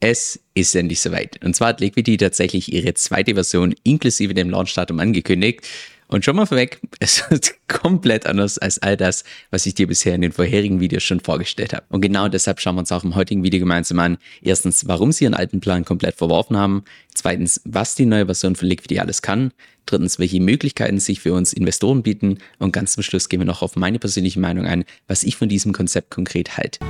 Es ist endlich soweit. Und zwar hat Liquidity tatsächlich ihre zweite Version inklusive dem Launchdatum angekündigt. Und schon mal vorweg, es wird komplett anders als all das, was ich dir bisher in den vorherigen Videos schon vorgestellt habe. Und genau deshalb schauen wir uns auch im heutigen Video gemeinsam an. Erstens, warum sie ihren alten Plan komplett verworfen haben. Zweitens, was die neue Version von Liquidity alles kann. Drittens, welche Möglichkeiten sich für uns Investoren bieten. Und ganz zum Schluss gehen wir noch auf meine persönliche Meinung ein, was ich von diesem Konzept konkret halte.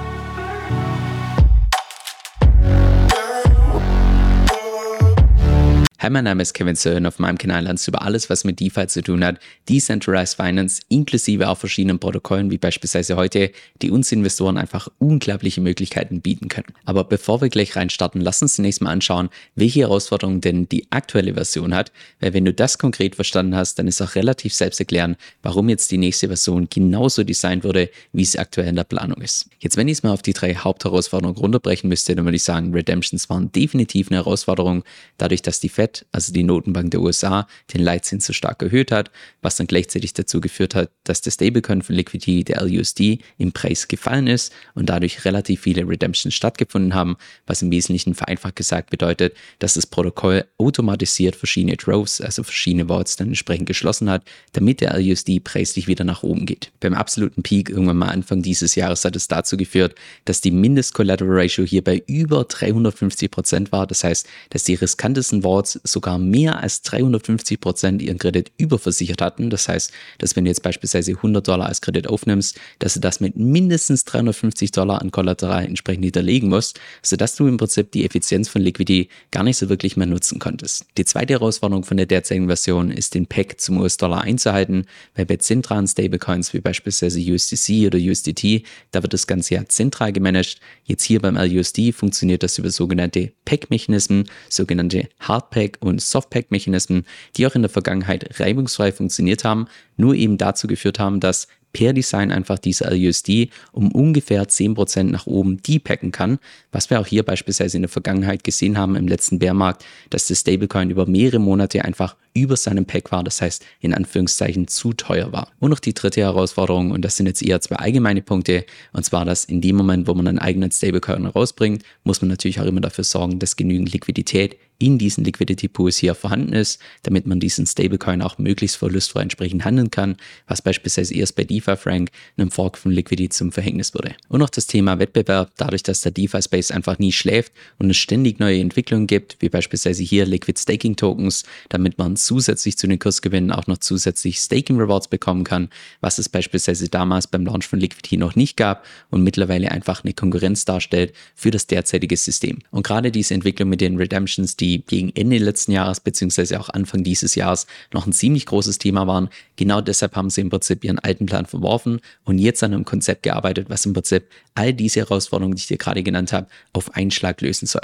Hi, mein Name ist Kevin Sören. Auf meinem Kanal lernst du über alles, was mit DeFi zu tun hat, Decentralized Finance, inklusive auch verschiedenen Protokollen, wie beispielsweise heute, die uns Investoren einfach unglaubliche Möglichkeiten bieten können. Aber bevor wir gleich reinstarten, lass uns zunächst mal anschauen, welche Herausforderungen denn die aktuelle Version hat, weil wenn du das konkret verstanden hast, dann ist auch relativ selbst erklären, warum jetzt die nächste Version genauso designt wurde, wie es aktuell in der Planung ist. Jetzt, wenn ich es mal auf die drei Hauptherausforderungen runterbrechen müsste, dann würde ich sagen, Redemptions waren definitiv eine Herausforderung, dadurch, dass die Fed Fed, also die Notenbank der USA, den Leitzins so stark erhöht hat, was dann gleichzeitig dazu geführt hat, dass der Stablecoin von Liquidity, der LUSD, im Preis gefallen ist und dadurch relativ viele Redemptions stattgefunden haben, was im Wesentlichen vereinfacht gesagt bedeutet, dass das Protokoll automatisiert verschiedene Droves, also verschiedene Vaults dann entsprechend geschlossen hat, damit der LUSD preislich wieder nach oben geht. Beim absoluten Peak irgendwann mal Anfang dieses Jahres hat es dazu geführt, dass die Mindest-Collateral Ratio hier bei über 350 Prozent war. Das heißt, dass die riskantesten Vaults sogar mehr als 350 Prozent ihren Kredit überversichert hatten. Das heißt, dass wenn du jetzt beispielsweise 100 Dollar als Kredit aufnimmst, dass du das mit mindestens 350 Dollar an Kollateral entsprechend hinterlegen musst, sodass du im Prinzip die Effizienz von Liquidity gar nicht so wirklich mehr nutzen konntest. Die zweite Herausforderung von der derzeitigen Version ist, den Pack zum US-Dollar einzuhalten, weil bei zentralen Stablecoins wie beispielsweise USDC oder USDT, da wird das Ganze ja zentral gemanagt. Jetzt hier beim LUSD funktioniert das über sogenannte Pack-Mechanismen, sogenannte Hardpack Hardpack- und Softpack-Mechanismen, die auch in der Vergangenheit reibungsfrei funktioniert haben, nur eben dazu geführt haben, dass per Design einfach diese LUSD um ungefähr 10% nach oben depacken kann, was wir auch hier beispielsweise in der Vergangenheit gesehen haben im letzten Bärmarkt, dass das Stablecoin über mehrere Monate einfach über seinem Pack war, das heißt in Anführungszeichen zu teuer war. Und noch die dritte Herausforderung, und das sind jetzt eher zwei allgemeine Punkte, und zwar, dass in dem Moment, wo man einen eigenen Stablecoin rausbringt, muss man natürlich auch immer dafür sorgen, dass genügend Liquidität in diesen Liquidity Pools hier vorhanden ist, damit man diesen Stablecoin auch möglichst verlustfrei entsprechend handeln kann, was beispielsweise erst bei DeFi Frank, einem Fork von Liquidity zum Verhängnis wurde. Und noch das Thema Wettbewerb, dadurch, dass der DeFi Space einfach nie schläft und es ständig neue Entwicklungen gibt, wie beispielsweise hier Liquid Staking Tokens, damit man zusätzlich zu den Kursgewinnen auch noch zusätzlich Staking Rewards bekommen kann, was es beispielsweise damals beim Launch von Liquidity noch nicht gab und mittlerweile einfach eine Konkurrenz darstellt für das derzeitige System. Und gerade diese Entwicklung mit den Redemptions, die gegen Ende letzten Jahres beziehungsweise auch Anfang dieses Jahres noch ein ziemlich großes Thema waren, genau deshalb haben sie im Prinzip ihren alten Plan verworfen und jetzt an einem Konzept gearbeitet, was im Prinzip all diese Herausforderungen, die ich dir gerade genannt habe, auf einen Schlag lösen soll.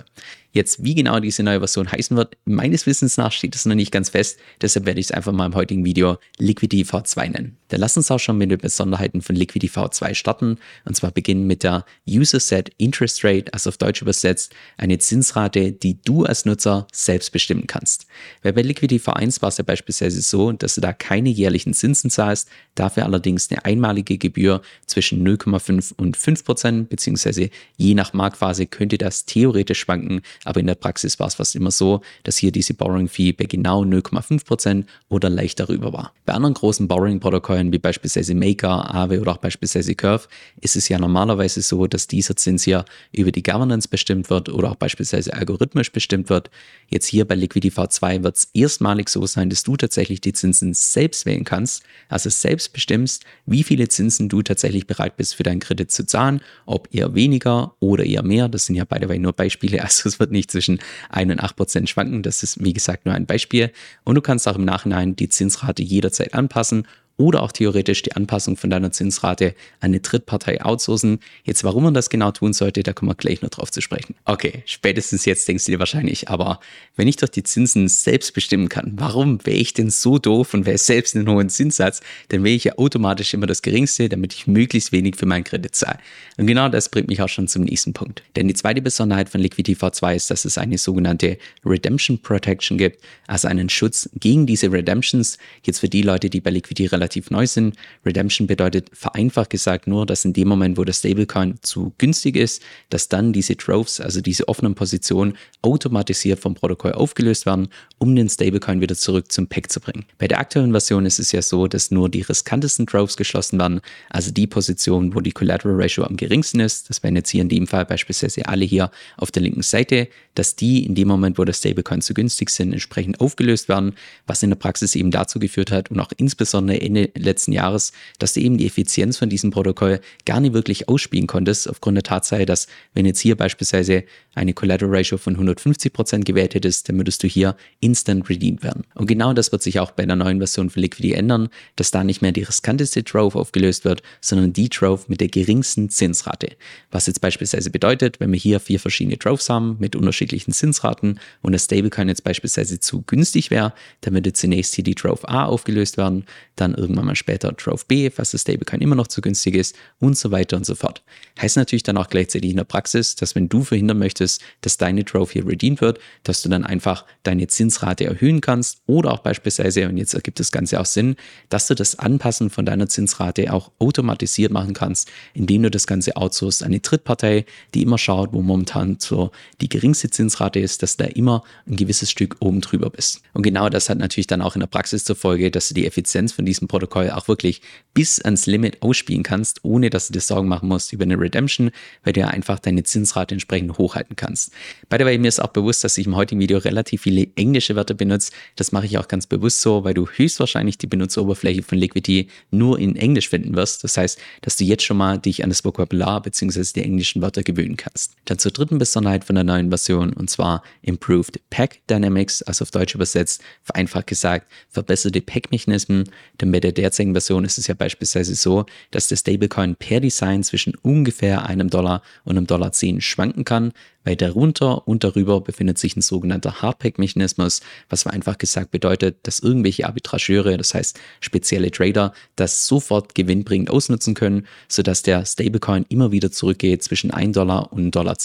Jetzt, wie genau diese neue Version heißen wird, meines Wissens nach steht es noch nicht ganz fest. Deshalb werde ich es einfach mal im heutigen Video Liquidity V2 nennen. Dann lass uns auch schon mit den Besonderheiten von Liquidity V2 starten. Und zwar beginnen mit der User Set Interest Rate, also auf Deutsch übersetzt, eine Zinsrate, die du als Nutzer selbst bestimmen kannst. Weil bei Liquidity V1 war es ja beispielsweise so, dass du da keine jährlichen Zinsen zahlst, dafür allerdings eine einmalige Gebühr zwischen 0,5 und 5 Prozent, beziehungsweise je nach Marktphase könnte das theoretisch schwanken, aber in der Praxis war es fast immer so, dass hier diese Borrowing Fee bei genau 0,5% oder leicht darüber war. Bei anderen großen Borrowing-Protokollen wie beispielsweise Maker, Aave oder auch beispielsweise Curve ist es ja normalerweise so, dass dieser Zins hier über die Governance bestimmt wird oder auch beispielsweise algorithmisch bestimmt wird. Jetzt hier bei Liquidity V2 wird es erstmalig so sein, dass du tatsächlich die Zinsen selbst wählen kannst, also selbst bestimmst, wie viele Zinsen du tatsächlich bereit bist für deinen Kredit zu zahlen, ob eher weniger oder eher mehr. Das sind ja beide nur Beispiele, also es wird nicht zwischen 1 und 8 Prozent schwanken. Das ist, wie gesagt, nur ein Beispiel. Und du kannst auch im Nachhinein die Zinsrate jederzeit anpassen oder auch theoretisch die Anpassung von deiner Zinsrate an eine Drittpartei outsourcen. Jetzt, warum man das genau tun sollte, da kommen wir gleich noch drauf zu sprechen. Okay, spätestens jetzt denkst du dir wahrscheinlich, aber wenn ich doch die Zinsen selbst bestimmen kann, warum wäre ich denn so doof und wäre selbst einen hohen Zinssatz, dann wähle ich ja automatisch immer das geringste, damit ich möglichst wenig für meinen Kredit zahle. Und genau das bringt mich auch schon zum nächsten Punkt. Denn die zweite Besonderheit von Liquidity V2 ist, dass es eine sogenannte Redemption Protection gibt, also einen Schutz gegen diese Redemptions. Jetzt für die Leute, die bei Liquidity relativ relativ neu sind. Redemption bedeutet vereinfacht gesagt nur, dass in dem Moment, wo der Stablecoin zu günstig ist, dass dann diese Droves, also diese offenen Positionen, automatisiert vom Protokoll aufgelöst werden, um den Stablecoin wieder zurück zum Pack zu bringen. Bei der aktuellen Version ist es ja so, dass nur die riskantesten Droves geschlossen werden, also die Positionen, wo die Collateral Ratio am geringsten ist. Das wären jetzt hier in dem Fall beispielsweise alle hier auf der linken Seite, dass die in dem Moment, wo der Stablecoin zu günstig sind, entsprechend aufgelöst werden, was in der Praxis eben dazu geführt hat und auch insbesondere Ende letzten Jahres, dass du eben die Effizienz von diesem Protokoll gar nicht wirklich ausspielen konntest, aufgrund der Tatsache, dass wenn jetzt hier beispielsweise eine Collateral Ratio von 150% gewählt hättest, dann würdest du hier instant redeemed werden. Und genau das wird sich auch bei der neuen Version von Liquidity ändern, dass da nicht mehr die riskanteste Trove aufgelöst wird, sondern die Trove mit der geringsten Zinsrate. Was jetzt beispielsweise bedeutet, wenn wir hier vier verschiedene Troves haben mit unterschiedlichen Zinsraten und das Stablecoin jetzt beispielsweise zu günstig wäre, dann würde zunächst hier die Trove A aufgelöst werden, dann irgendwann mal später Trove B, falls das Stablecoin immer noch zu günstig ist und so weiter und so fort. Heißt natürlich dann auch gleichzeitig in der Praxis, dass wenn du verhindern möchtest, dass deine Trove hier redeemed wird, dass du dann einfach deine Zinsrate erhöhen kannst oder auch beispielsweise, und jetzt ergibt das Ganze auch Sinn, dass du das Anpassen von deiner Zinsrate auch automatisiert machen kannst, indem du das Ganze outsourcest an die Drittpartei, die immer schaut, wo momentan so die geringste Zinsrate ist, dass da immer ein gewisses Stück oben drüber bist. Und genau das hat natürlich dann auch in der Praxis zur Folge, dass du die Effizienz von diesem Protokoll auch wirklich bis ans Limit ausspielen kannst, ohne dass du dir Sorgen machen musst über eine Redemption, weil du ja einfach deine Zinsrate entsprechend hochhalten kannst. By the way, mir ist auch bewusst, dass ich im heutigen Video relativ viele englische Wörter benutze. Das mache ich auch ganz bewusst so, weil du höchstwahrscheinlich die Benutzeroberfläche von Liquidity nur in Englisch finden wirst. Das heißt, dass du jetzt schon mal dich an das Vokabular bzw. die englischen Wörter gewöhnen kannst. Dann zur dritten Besonderheit von der neuen Version und zwar Improved Pack Dynamics, also auf Deutsch übersetzt, vereinfacht gesagt, verbesserte Pack-Mechanismen. Bei der derzeitigen Version ist es ja beispielsweise so, dass der Stablecoin per Design zwischen ungefähr einem Dollar und einem Dollar 10 schwanken kann, weil darunter und darüber befindet sich ein sogenannter Hardpack-Mechanismus, was einfach gesagt bedeutet, dass irgendwelche Arbitrageure, das heißt spezielle Trader, das sofort gewinnbringend ausnutzen können, sodass der Stablecoin immer wieder zurückgeht zwischen 1 Dollar und 1,10 Dollar.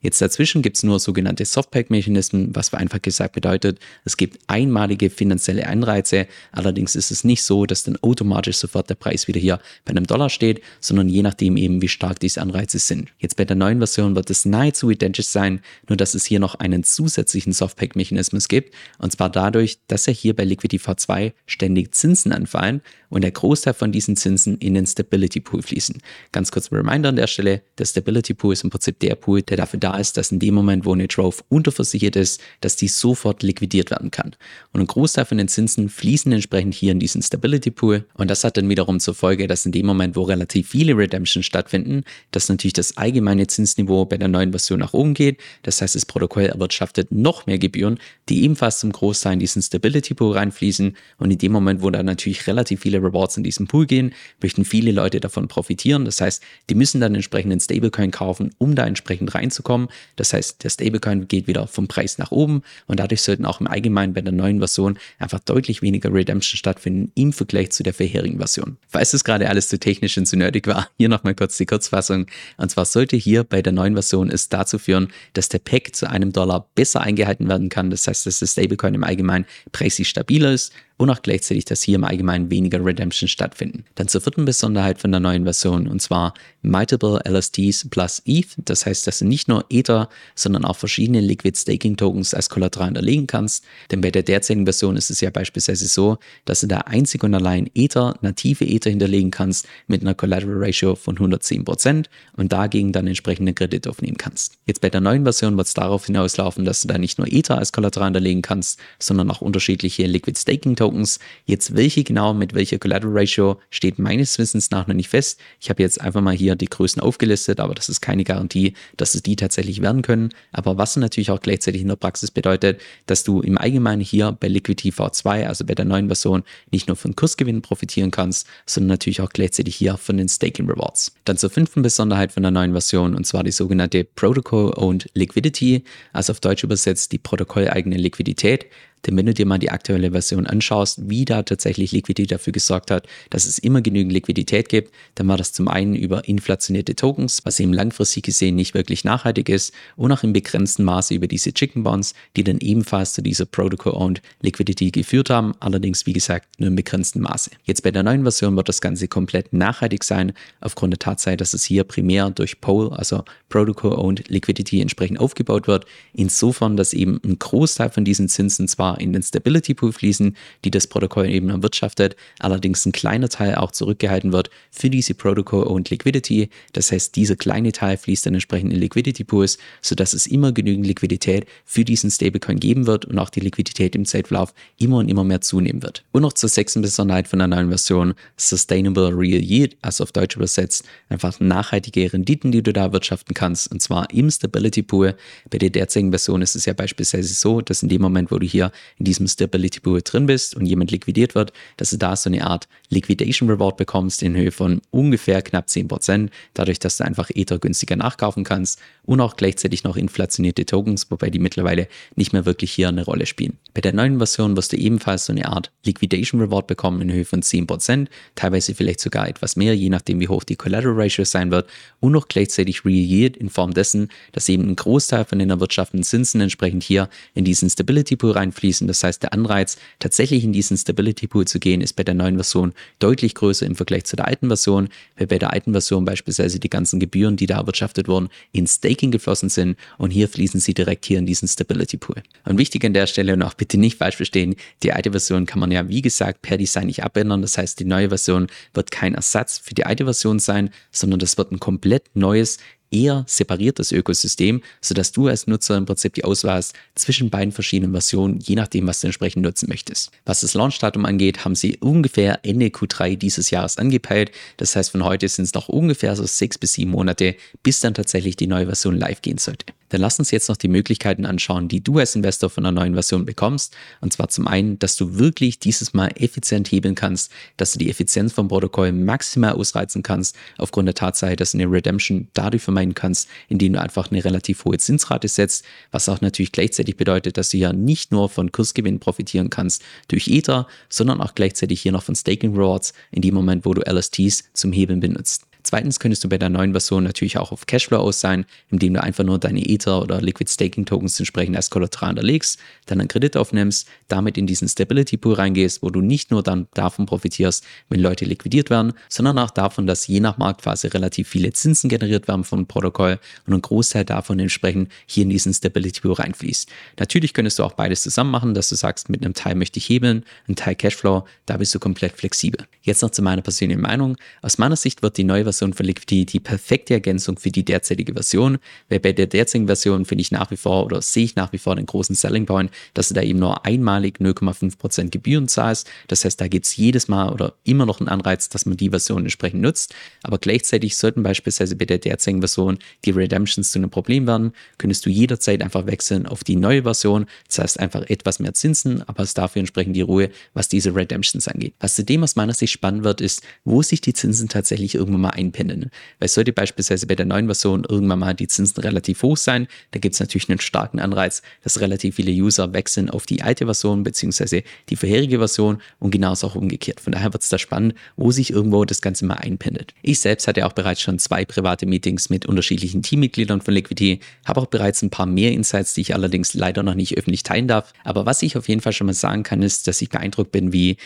Jetzt dazwischen gibt es nur sogenannte Softpack-Mechanismen, was einfach gesagt bedeutet, es gibt einmalige finanzielle Anreize, allerdings ist es nicht so, dass dann automatisch sofort der Preis wieder hier bei einem Dollar steht, sondern je nachdem eben, wie stark diese Anreize sind. Jetzt bei der neuen Version wird es nahezu identisch identisch sein, nur dass es hier noch einen zusätzlichen Softpack-Mechanismus gibt. Und zwar dadurch, dass ja hier bei Liquidity V2 ständig Zinsen anfallen und der Großteil von diesen Zinsen in den Stability Pool fließen. Ganz kurz ein Reminder an der Stelle, der Stability Pool ist im Prinzip der Pool, der dafür da ist, dass in dem Moment, wo eine Trove unterversichert ist, dass die sofort liquidiert werden kann. Und ein Großteil von den Zinsen fließen entsprechend hier in diesen Stability Pool und das hat dann wiederum zur Folge, dass in dem Moment, wo relativ viele Redemptions stattfinden, dass natürlich das allgemeine Zinsniveau bei der neuen Version nach oben geht. Das heißt, das Protokoll erwirtschaftet noch mehr Gebühren, die ebenfalls zum Großteil in diesen Stability Pool reinfließen und in dem Moment, wo da natürlich relativ viele Rewards in diesem Pool gehen, möchten viele Leute davon profitieren. Das heißt, die müssen dann entsprechend einen Stablecoin kaufen, um da entsprechend reinzukommen. Das heißt, der Stablecoin geht wieder vom Preis nach oben und dadurch sollten auch im Allgemeinen bei der neuen Version einfach deutlich weniger Redemption stattfinden im Vergleich zu der vorherigen Version. Falls es gerade alles zu technisch und zu nerdig war, hier nochmal kurz die Kurzfassung. Und zwar sollte hier bei der neuen Version es dazu führen, dass der Pack zu einem Dollar besser eingehalten werden kann. Das heißt, dass der Stablecoin im Allgemeinen preislich stabiler ist und auch gleichzeitig, dass hier im Allgemeinen weniger Redemption stattfinden. Dann zur vierten Besonderheit von der neuen Version und zwar Multiple LSTs plus ETH. Das heißt, dass du nicht nur Ether, sondern auch verschiedene Liquid Staking Tokens als Kollateral hinterlegen kannst. Denn bei der derzeitigen Version ist es ja beispielsweise so, dass du da einzig und allein Ether, native Ether hinterlegen kannst mit einer Collateral Ratio von 110% und dagegen dann entsprechenden Kredit aufnehmen kannst. Jetzt bei der neuen Version wird es darauf hinauslaufen, dass du da nicht nur Ether als Kollateral hinterlegen kannst, sondern auch unterschiedliche Liquid Staking Tokens Tokens. Jetzt welche genau mit welcher Collateral Ratio steht meines Wissens nach noch nicht fest. Ich habe jetzt einfach mal hier die Größen aufgelistet, aber das ist keine Garantie, dass es die tatsächlich werden können. Aber was natürlich auch gleichzeitig in der Praxis bedeutet, dass du im Allgemeinen hier bei Liquidity V2, also bei der neuen Version, nicht nur von Kursgewinnen profitieren kannst, sondern natürlich auch gleichzeitig hier von den Staking Rewards. Dann zur fünften Besonderheit von der neuen Version und zwar die sogenannte Protocol Owned Liquidity, also auf Deutsch übersetzt die protokolleigene Liquidität. Denn wenn du dir mal die aktuelle Version anschaust, wie da tatsächlich Liquidity dafür gesorgt hat, dass es immer genügend Liquidität gibt, dann war das zum einen über inflationierte Tokens, was eben langfristig gesehen nicht wirklich nachhaltig ist, und auch im begrenzten Maße über diese Chicken Bonds, die dann ebenfalls zu dieser Protocol-Owned Liquidity geführt haben, allerdings wie gesagt nur im begrenzten Maße. Jetzt bei der neuen Version wird das Ganze komplett nachhaltig sein, aufgrund der Tatsache, dass es hier primär durch POL, also Protocol-Owned Liquidity, entsprechend aufgebaut wird. Insofern, dass eben ein Großteil von diesen Zinsen zwar in den Stability Pool fließen, die das Protokoll eben erwirtschaftet, allerdings ein kleiner Teil auch zurückgehalten wird für diese Protocol-Owned Liquidity. Das heißt, dieser kleine Teil fließt dann entsprechend in Liquidity Pools, sodass es immer genügend Liquidität für diesen Stablecoin geben wird und auch die Liquidität im Zeitverlauf immer und immer mehr zunehmen wird. Und noch zur sechsten Besonderheit von der neuen Version, Sustainable Real Yield, also auf Deutsch übersetzt, einfach nachhaltige Renditen, die du da wirtschaften kannst, und zwar im Stability Pool. Bei der derzeitigen Version ist es ja beispielsweise so, dass in dem Moment, wo du hier in diesem Stability Pool drin bist und jemand liquidiert wird, dass du da so eine Art Liquidation Reward bekommst in Höhe von ungefähr knapp 10%, dadurch, dass du einfach Ether günstiger nachkaufen kannst und auch gleichzeitig noch inflationierte Tokens, wobei die mittlerweile nicht mehr wirklich hier eine Rolle spielen. Bei der neuen Version wirst du ebenfalls so eine Art Liquidation Reward bekommen in Höhe von 10%, teilweise vielleicht sogar etwas mehr, je nachdem wie hoch die Collateral Ratio sein wird und noch gleichzeitig Real Yield in Form dessen, dass eben ein Großteil von den erwirtschafteten Zinsen entsprechend hier in diesen Stability Pool reinfließen. Das heißt, der Anreiz, tatsächlich in diesen Stability Pool zu gehen, ist bei der neuen Version deutlich größer im Vergleich zu der alten Version, weil bei der alten Version beispielsweise die ganzen Gebühren, die da erwirtschaftet wurden, in Staking geflossen sind und hier fließen sie direkt hier in diesen Stability Pool. Und wichtig an der Stelle und auch bitte nicht falsch verstehen, die alte Version kann man ja wie gesagt per Design nicht abändern. Das heißt, die neue Version wird kein Ersatz für die alte Version sein, sondern das wird ein komplett neues, eher separiertes Ökosystem, sodass du als Nutzer im Prinzip die Auswahl hast zwischen beiden verschiedenen Versionen, je nachdem, was du entsprechend nutzen möchtest. Was das Launchdatum angeht, haben sie ungefähr Ende Q3 dieses Jahres angepeilt. Das heißt, von heute sind es noch ungefähr so sechs bis sieben Monate, bis dann tatsächlich die neue Version live gehen sollte. Dann lass uns jetzt noch die Möglichkeiten anschauen, die du als Investor von einer neuen Version bekommst. Und zwar zum einen, dass du wirklich dieses Mal effizient hebeln kannst, dass du die Effizienz vom Protokoll maximal ausreizen kannst, aufgrund der Tatsache, dass du eine Redemption dadurch vermeiden kannst, indem du einfach eine relativ hohe Zinsrate setzt, was auch natürlich gleichzeitig bedeutet, dass du ja nicht nur von Kursgewinn profitieren kannst durch Ether, sondern auch gleichzeitig hier noch von Staking Rewards in dem Moment, wo du LSTs zum Hebeln benutzt. Zweitens könntest du bei der neuen Version natürlich auch auf Cashflow aus sein, indem du einfach nur deine Ether oder Liquid Staking Tokens entsprechend als Kollateral hinterlegst, dann einen Kredit aufnimmst, damit in diesen Stability Pool reingehst, wo du nicht nur dann davon profitierst, wenn Leute liquidiert werden, sondern auch davon, dass je nach Marktphase relativ viele Zinsen generiert werden vom Protokoll und ein Großteil davon entsprechend hier in diesen Stability Pool reinfließt. Natürlich könntest du auch beides zusammen machen, dass du sagst, mit einem Teil möchte ich hebeln, ein Teil Cashflow, da bist du komplett flexibel. Jetzt noch zu meiner persönlichen Meinung. Aus meiner Sicht wird die neue Version Version von Liquidity die perfekte Ergänzung für die derzeitige Version. Weil bei der derzeitigen Version finde ich nach wie vor oder sehe ich nach wie vor den großen Selling Point, dass du da eben nur einmalig 0,5% Gebühren zahlst. Das heißt, da gibt es jedes Mal oder immer noch einen Anreiz, dass man die Version entsprechend nutzt. Aber gleichzeitig sollten beispielsweise bei der derzeitigen Version die Redemptions zu einem Problem werden, könntest du jederzeit einfach wechseln auf die neue Version. Das heißt einfach etwas mehr Zinsen, aber es dafür entsprechend die Ruhe, was diese Redemptions angeht. Was zudem aus meiner Sicht spannend wird, ist, wo sich die Zinsen tatsächlich irgendwann mal ein einpendeln. Weil sollte beispielsweise bei der neuen Version irgendwann mal die Zinsen relativ hoch sein, da gibt es natürlich einen starken Anreiz, dass relativ viele User wechseln auf die alte Version beziehungsweise die vorherige Version und genauso auch umgekehrt. Von daher wird es da spannend, wo sich irgendwo das Ganze mal einpendelt. Ich selbst hatte auch bereits schon zwei private Meetings mit unterschiedlichen Teammitgliedern von Liquidity, habe auch bereits ein paar mehr Insights, die ich allerdings leider noch nicht öffentlich teilen darf. Aber was ich auf jeden Fall schon mal sagen kann, ist, dass ich beeindruckt bin, wie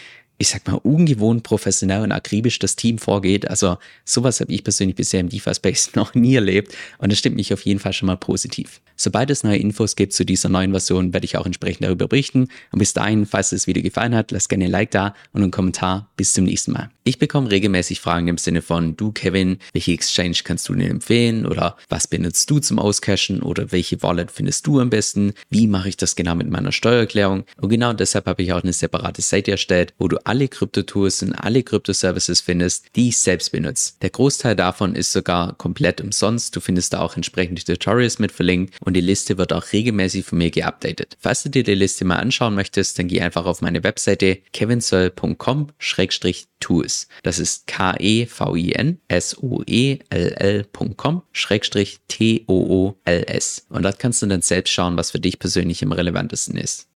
ich sag mal, ungewohnt professionell und akribisch das Team vorgeht. Also sowas habe ich persönlich bisher im DeFi-Space noch nie erlebt und das stimmt mich auf jeden Fall schon mal positiv. Sobald es neue Infos gibt zu dieser neuen Version, werde ich auch entsprechend darüber berichten. Und bis dahin, falls es das Video gefallen hat, lasst gerne ein Like da und einen Kommentar. Bis zum nächsten Mal. Ich bekomme regelmäßig Fragen im Sinne von, du Kevin, welche Exchange kannst du denn empfehlen oder was benutzt du zum Auscashen oder welche Wallet findest du am besten? Wie mache ich das genau mit meiner Steuererklärung? Und genau deshalb habe ich auch eine separate Seite erstellt, wo du alle Krypto-Tools und alle Krypto-Services findest, die ich selbst benutze. Der Großteil davon ist sogar komplett umsonst. Du findest da auch entsprechende Tutorials mit verlinkt und die Liste wird auch regelmäßig von mir geupdatet. Falls du dir die Liste mal anschauen möchtest, dann geh einfach auf meine Webseite kevinsoll.com-tools. Das ist K-E-V-I-N-S-O-E-L-L.com-T-O-O-L-S. Und dort kannst du dann selbst schauen, was für dich persönlich am relevantesten ist.